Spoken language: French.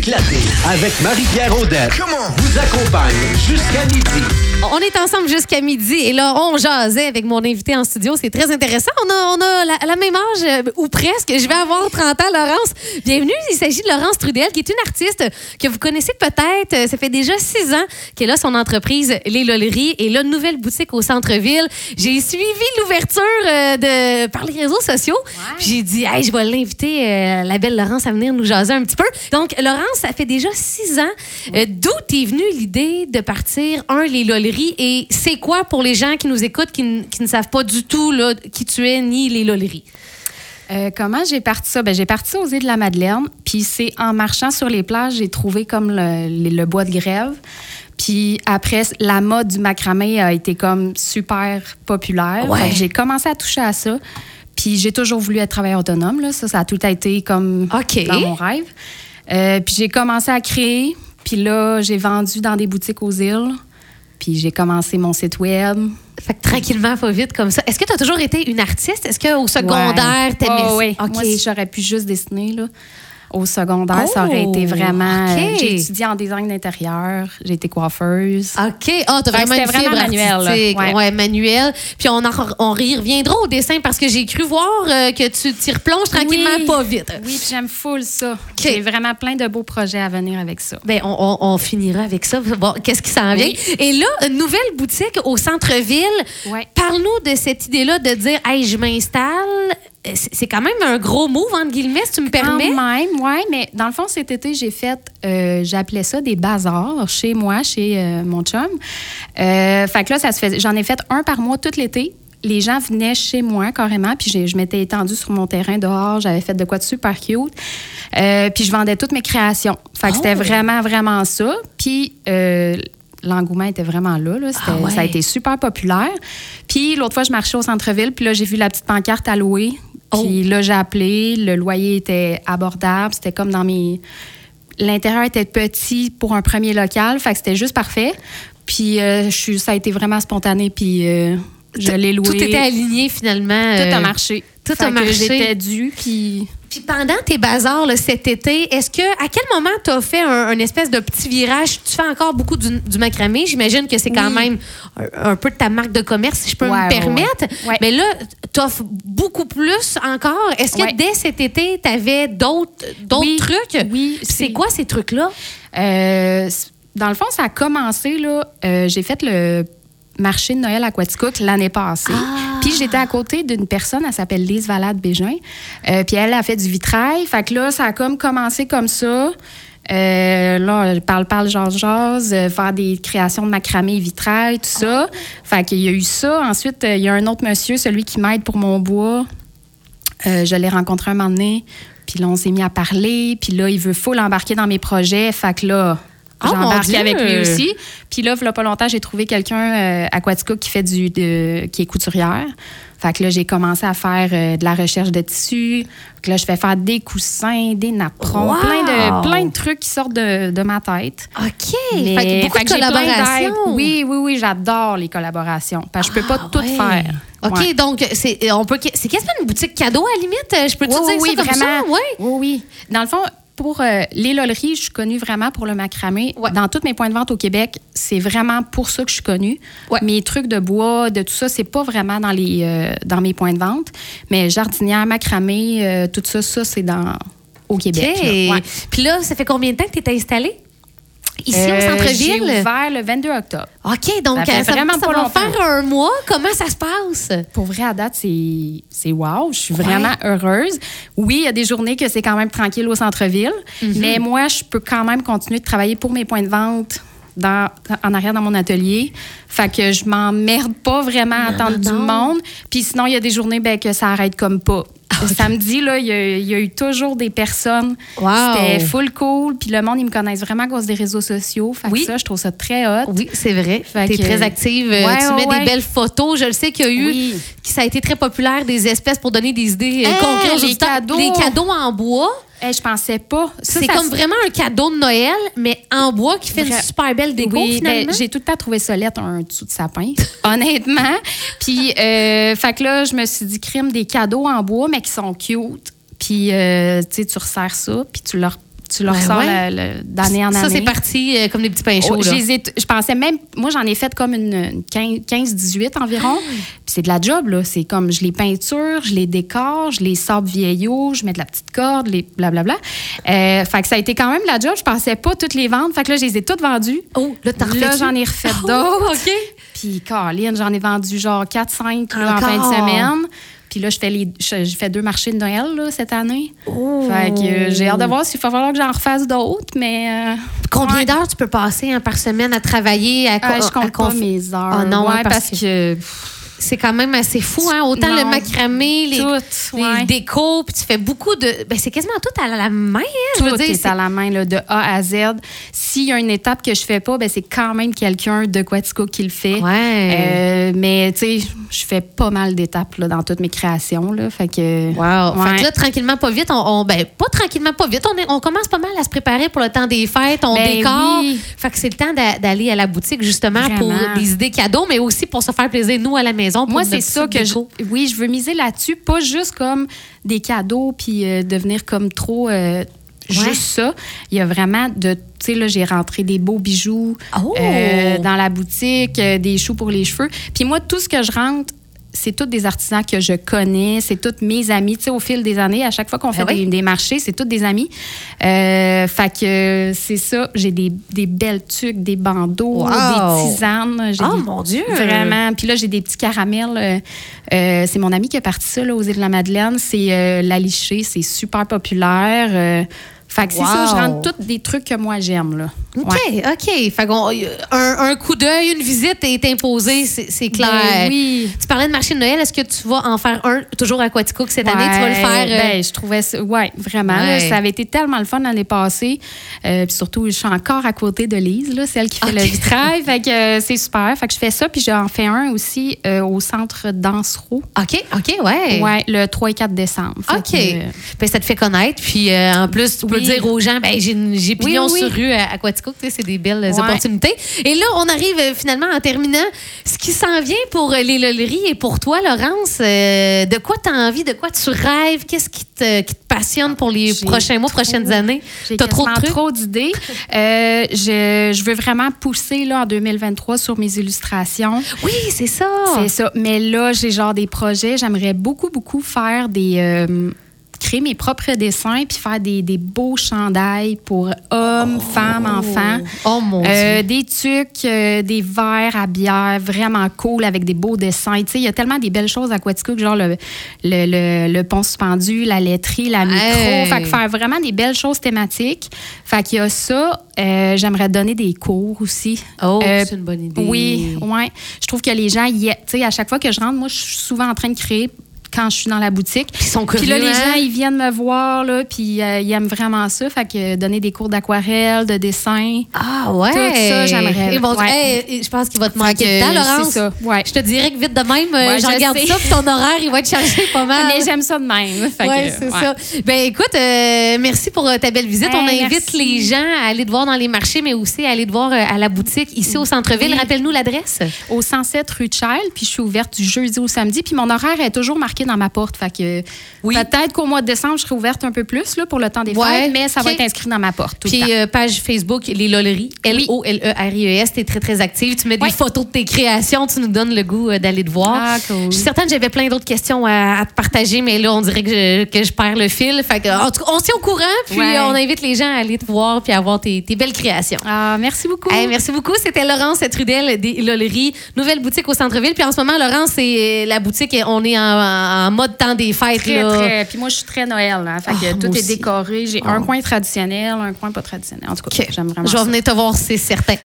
s'éclater avec Marie-Pierre Audette. Vous accompagne jusqu'à midi. On est ensemble jusqu'à midi et là, on jasait avec mon invité en studio. C'est très intéressant. On a, on a la, la même âge, euh, ou presque. Je vais avoir 30 ans, Laurence. Bienvenue. Il s'agit de Laurence Trudel, qui est une artiste que vous connaissez peut-être. Ça fait déjà six ans qu'elle a son entreprise Les Loleries et là, nouvelle boutique au centre-ville. J'ai suivi l'ouverture euh, de, par les réseaux sociaux. J'ai dit, hey, je vais l'inviter, euh, la belle Laurence, à venir nous jaser un petit peu. Donc, Laurence, ça fait déjà six ans. Euh, D'où est venue l'idée de partir, un, les Et c'est quoi pour les gens qui nous écoutent, qui, ne savent pas du tout là, qui tu es ni les Loleries? Euh, comment j'ai parti ça? Ben, j'ai parti aux îles de la Madeleine, puis c'est en marchant sur les plages, j'ai trouvé comme le, le- le bois de grève. Puis après, la mode du macramé a été comme super populaire. Ouais. J'ai commencé à toucher à ça. Puis j'ai toujours voulu être travailleur autonome. Là. Ça, ça a tout été comme dans mon rêve. Euh, puis j'ai commencé à créer. Puis là, j'ai vendu dans des boutiques aux îles. Puis j'ai commencé mon site web. Fait que tranquillement, pas vite comme ça. Est-ce que tu as toujours été une artiste? Est-ce qu'au secondaire, Ouais. t'aimais Oh, oui. ça? OK. Moi, si j'aurais pu juste dessiner, là, au secondaire, ça aurait Oh, été vraiment. OK. euh, J'ai étudié en design d'intérieur, j'ai été coiffeuse. OK. Ah, t'as vraiment une fibre vraiment manuel. Ouais. Ouais, manuel. Puis on, en, on y reviendra au dessin parce que j'ai cru voir euh, que tu t'y replonges tranquillement Oui. pas vite. Oui, puis j'aime full ça. J'ai vraiment plein de beaux projets à venir avec ça. Ben, on, on- on finira avec ça. Bon, qu'est-ce qui s'en vient? Oui. Et là, une nouvelle boutique au centre-ville. Ouais. Parle-nous de cette idée-là de dire, hey, je m'installe. Euh, C'est quand même un gros move, entre guillemets, si tu me permets. Quand même, oui, mais dans le fond, cet été, j'ai fait, euh, j'appelais ça des bazars chez moi, chez euh, mon chum. Euh, fait que là, ça se fait, j'en ai fait un par mois tout l'été. Les gens venaient chez moi carrément, puis je m'étais étendue sur mon terrain dehors. J'avais fait de quoi de super cute. Puis je vendais toutes mes créations. Fait que c'était Oh! vraiment, vraiment ça. Puis l'engouement était vraiment là. là. Ah ouais. Ça a été super populaire. Puis l'autre fois, je marchais au centre-ville, puis là, j'ai vu la petite pancarte à louer. Oh. Puis là, j'ai appelé. Le loyer était abordable. C'était comme dans mes. L'intérieur était petit pour un premier local. Fait que c'était juste parfait. Puis euh, je suis, ça a été vraiment spontané. Puis euh, je l'ai loué. Tout était aligné finalement. Tout euh, a marché. tout Fait a marché. J'étais due. Puis. Puis pendant tes bazars là, cet été, est-ce que à quel moment tu as fait un, un espèce de petit virage? Tu fais encore beaucoup du, du macramé. J'imagine que c'est quand Oui. même un, un peu de ta marque de commerce, si je peux Ouais, me permettre. ouais. Mais là, tu offres beaucoup plus encore. Est-ce que Ouais. dès cet été, tu avais d'autres Oui, trucs? oui, C'est quoi ces trucs-là? Euh, dans le fond, ça a commencé, là. euh, j'ai fait le marché de Noël à Quaticook l'année passée. Ah. Puis j'étais à côté d'une personne, elle s'appelle Lise Valade Bégin. Euh, puis elle a fait du vitrail. Fait que là, ça a comme commencé comme ça. Euh, là, je parle, parle, jase, jase, euh, faire des créations de macramé et vitrail, tout ça. Fait qu'il y a eu ça. Ensuite, il y a un autre monsieur, celui qui m'aide pour mon bois. Je l'ai rencontré un moment donné. Puis là, on s'est mis à parler. Puis là, il veut full embarquer dans mes projets. Fait que là, Oh, mon j'embarque Dieu! avec lui aussi. Puis là, il pas longtemps, j'ai trouvé quelqu'un euh, à Quaticook qui fait du, de- qui est couturière. Fait que là, j'ai commencé à faire euh, de la recherche de tissus. Fait que là, je fais faire des coussins, des napperons, Wow! plein, de, plein de trucs qui sortent de, de ma tête. OK. Mais- Fait que beaucoup fait de que j'ai collaborations. Oui, oui, oui, j'adore les collaborations. Parce que je peux pas Ah, tout ouais. faire. OK, Ouais. donc c'est on peut c'est quasiment une boutique cadeau à la limite, je peux Oui, dire oui, ça comme vraiment. ça, oui. Oui, oui. Dans le fond, pour euh, les loleries, je suis connue vraiment pour le macramé. Ouais. Dans tous mes points de vente au Québec, c'est vraiment pour ça que je suis connue. Ouais. Mes trucs de bois, de tout ça, c'est pas vraiment dans, les, euh, dans mes points de vente. Mais jardinière, macramé, euh, tout ça, ça, c'est dans au Québec. OK. là. Ouais. Puis là, ça fait combien de temps que tu es installée? Ici, Euh, au J'ai centre-ville? ouvert le 22 octobre. OK, donc Ça euh, vraiment ça va faire un mois. Comment ça se passe? Pour vrai, à date, c'est wow. Je suis vraiment heureuse. Oui, il y a des journées que c'est quand même tranquille au centre-ville, Mhm. mais moi, je peux quand même continuer de travailler pour mes points de vente dans, en arrière dans mon atelier. Fait que je m'emmerde pas vraiment à attendre non. du monde. Puis sinon, il y a des journées ben, que ça arrête comme pas. Samedi, là, il y, a- il y a eu toujours des personnes. Wow. C'était full cool. Puis le monde, ils me connaissent vraiment à cause des réseaux sociaux. Fait que ça, je trouve ça très hot. Oui, c'est vrai. Fait Tu es que- très active. Ouais, tu mets ouais, des belles photos. Je le sais qu'il y a eu. Oui. que Ça a été très populaire des espèces pour donner des idées euh, Hey, concrètes les cadeaux. Les cadeaux en bois. Hey, je pensais pas. C'est comme vraiment un cadeau de Noël, mais en bois qui fait une super belle déco Oui, finalement. ben, j'ai tout le temps trouvé ça lettre un dessous de sapin, honnêtement. Puis, euh, fait que là, je me suis dit, crime des cadeaux en bois, mais qui sont cute. Puis, euh, tu sais, tu resserres ça, puis tu leur tu le Ben ressors ouais. d'année en année. Ça, c'est parti euh, comme des petits pains chauds. Oh, là. je, pensais même, moi j'en ai fait comme une, une 15 15-18 environ. C'est de la job, là. C'est comme je les peinture, je les décore, je les sors vieillots, je mets de la petite corde, les blablabla. Euh, fait que ça a été quand même la job. Je pensais pas toutes les vendre. Fait que là, je les ai toutes vendues. Oh, là, t'en Là, j'en ai refait Oh, d'autres. OK. Puis, Caroline, j'en ai vendu genre 4-5 là, en fin de semaine. Puis là, je fais, les, je, je fais deux marchés de Noël là, cette année. Oh. Fait que euh, j'ai hâte de voir s'il va falloir que j'en refasse d'autres, mais... euh, Combien ouais. d'heures tu peux passer hein, par semaine à travailler? À, Ah, je à compte pas conf- mes heures. Ah non, Ouais, hein, parce parce, que- que... C'est quand même assez fou, hein? Autant Non. le macramé, les, Tout, les ouais. décos, puis tu fais beaucoup de. Ben, c'est quasiment tout à la main, hein? je veux Tout dire, est c'est- à la main, là, de A à Z. S'il y a une étape que je fais pas, ben, c'est quand même quelqu'un de Quatico qui le fait. Ouais. Euh, mais, tu sais, je fais pas mal d'étapes là, dans toutes mes créations. Là, fait que, Wow. Fait que là, tranquillement, pas vite, on, on- ben, pas tranquillement, pas vite, on, est- on commence pas mal à se préparer pour le temps des fêtes, on Ben décore. oui. Fait que c'est le temps d'a- d'aller à la boutique, justement, pour des idées cadeaux, mais aussi pour se faire plaisir, nous, à la maison. Pour Moi, c'est ça que je, oui, je veux miser là-dessus, pas juste comme des cadeaux puis euh, devenir comme trop euh, juste ça. Il y a vraiment de, tu sais là, j'ai rentré des beaux bijoux Oh! euh, dans la boutique, euh, des choux pour les cheveux. Puis moi, tout ce que je rentre c'est tous des artisans que je connais, c'est tous mes amis. Tu sais, au fil des années, à chaque fois qu'on fait Ah oui? des, des marchés, c'est tous des amis. Euh, fait que c'est ça. J'ai des, des belles tuques, des bandeaux, Wow! des tisanes. J'ai Oh, des- mon Dieu! Vraiment. Puis là, j'ai des petits caramels. euh, euh, c'est mon ami qui a parti ça là, aux îles de la Madeleine. C'est euh, la lichée. C'est super populaire. Fait que c'est ça, je rentre tous des trucs que moi j'aime. là. OK, Ouais. OK. Fait qu'on- un, un coup d'œil, une visite est imposée, c'est c'est clair. Ben oui. Tu parlais de marché de Noël. Est-ce que tu vas en faire un toujours à Quatico que cette année? Tu vas le faire? euh, Ben, je trouvais ça. Ouais, vraiment. là, ça avait été tellement le fun l'année passée. Euh, puis surtout, je suis encore à côté de Lise, là, celle qui fait le vitrail. fait que euh, c'est super. Fait que je fais ça. Puis j'en fais un aussi euh, au centre Dansereau. OK, OK, ouais. Ouais, le 3 et 4 décembre. OK. que, euh, Ben, ça te fait connaître. Puis euh, en plus, tu peux Oui. dire aux gens, ben, j'ai pignon Oui, oui, sur oui. rue à, à Quatico. C'est des belles Ouais. opportunités. Et là, on arrive euh, finalement en terminant. Ce qui s'en vient pour euh, les loleries et pour toi, Laurence, euh, de quoi tu as envie? De quoi tu rêves? Qu'est-ce qui te, qui te passionne pour les prochains mois, trop- prochaines années? J'ai T'as trop de quasiment trucs? trop d'idées. Euh, je, je veux vraiment pousser là, en 2023 sur mes illustrations. Oui, c'est ça. C'est ça. Mais là, j'ai genre des projets. J'aimerais beaucoup, beaucoup faire des. euh, créer mes propres dessins puis faire des, des beaux chandails pour hommes, femmes, enfants. Oh mon Euh, Dieu. des tucs, euh, des verres à bière vraiment cool avec des beaux dessins. Tu sais, il y a tellement des belles choses à Quatico, genre le, le, le, le pont suspendu, la laiterie, la micro. Hey. Fait que faire vraiment des belles choses thématiques. Fait qu'il y a ça. Euh, J'aimerais donner des cours aussi. Oh, c'est une bonne idée. Oui, ouais. Je trouve que les gens, tu sais, à chaque fois que je rentre, moi, je suis souvent en train de créer quand je suis dans la boutique. Puis ils sont Puis là, curieux, les hein? gens, ils viennent me voir, là, puis euh, ils aiment vraiment ça. Fait que euh, donner des cours d'aquarelle, de dessin. Ah ouais. Tout ça, j'aimerais. Bon, Ouais. hey, je pense qu'il va te manquer de temps, Laurence. c'est ça, ouais. Je te dirais que vite de même, euh, Ouais, je regarde sais. ça, puis ton horaire, il va être chargé pas mal. Mais j'aime ça de même. Oui, c'est ça. Ben écoute, euh, merci pour ta belle visite. Hey, On invite merci. les gens à aller te voir dans les marchés, mais aussi à aller te voir à la boutique ici au centre-ville. Rappelle-nous l'adresse. Au 107 rue de Child, puis je suis ouverte du jeudi au samedi. Puis mon horaire est toujours marqué dans ma porte. Fait que Oui. peut-être qu'au mois de décembre, je serai ouverte un peu plus là, pour le temps des Ouais, fêtes, mais ça va être inscrit dans ma porte tout le Puis temps. euh, page Facebook, Les Loleries, L-O-L-E-R-I-E-S. T'es très, très active. Tu mets des Ouais. photos de tes créations. Tu nous donnes le goût euh, d'aller te voir. Ah, cool. Je suis certaine que j'avais plein d'autres questions à, à te partager, mais là, on dirait que je, que je perds le fil. Fait que, en tout cas, on se tient au courant, puis Ouais. euh, on invite les gens à aller te voir puis à voir tes, tes belles créations. Ah, merci beaucoup. Hey, merci beaucoup. C'était Laurence Trudel des Loleries, nouvelle boutique au centre-ville. Puis en ce moment, Laurence, c'est la boutique, on est en, en- en mode temps des fêtes. Très, là. très. Puis moi, je suis très Noël. Hein. Fait que Ah, tout est aussi. décoré. J'ai Ah. un coin traditionnel, un coin pas traditionnel. En tout cas, OK. j'aime vraiment Je vais venir te voir, c'est certain.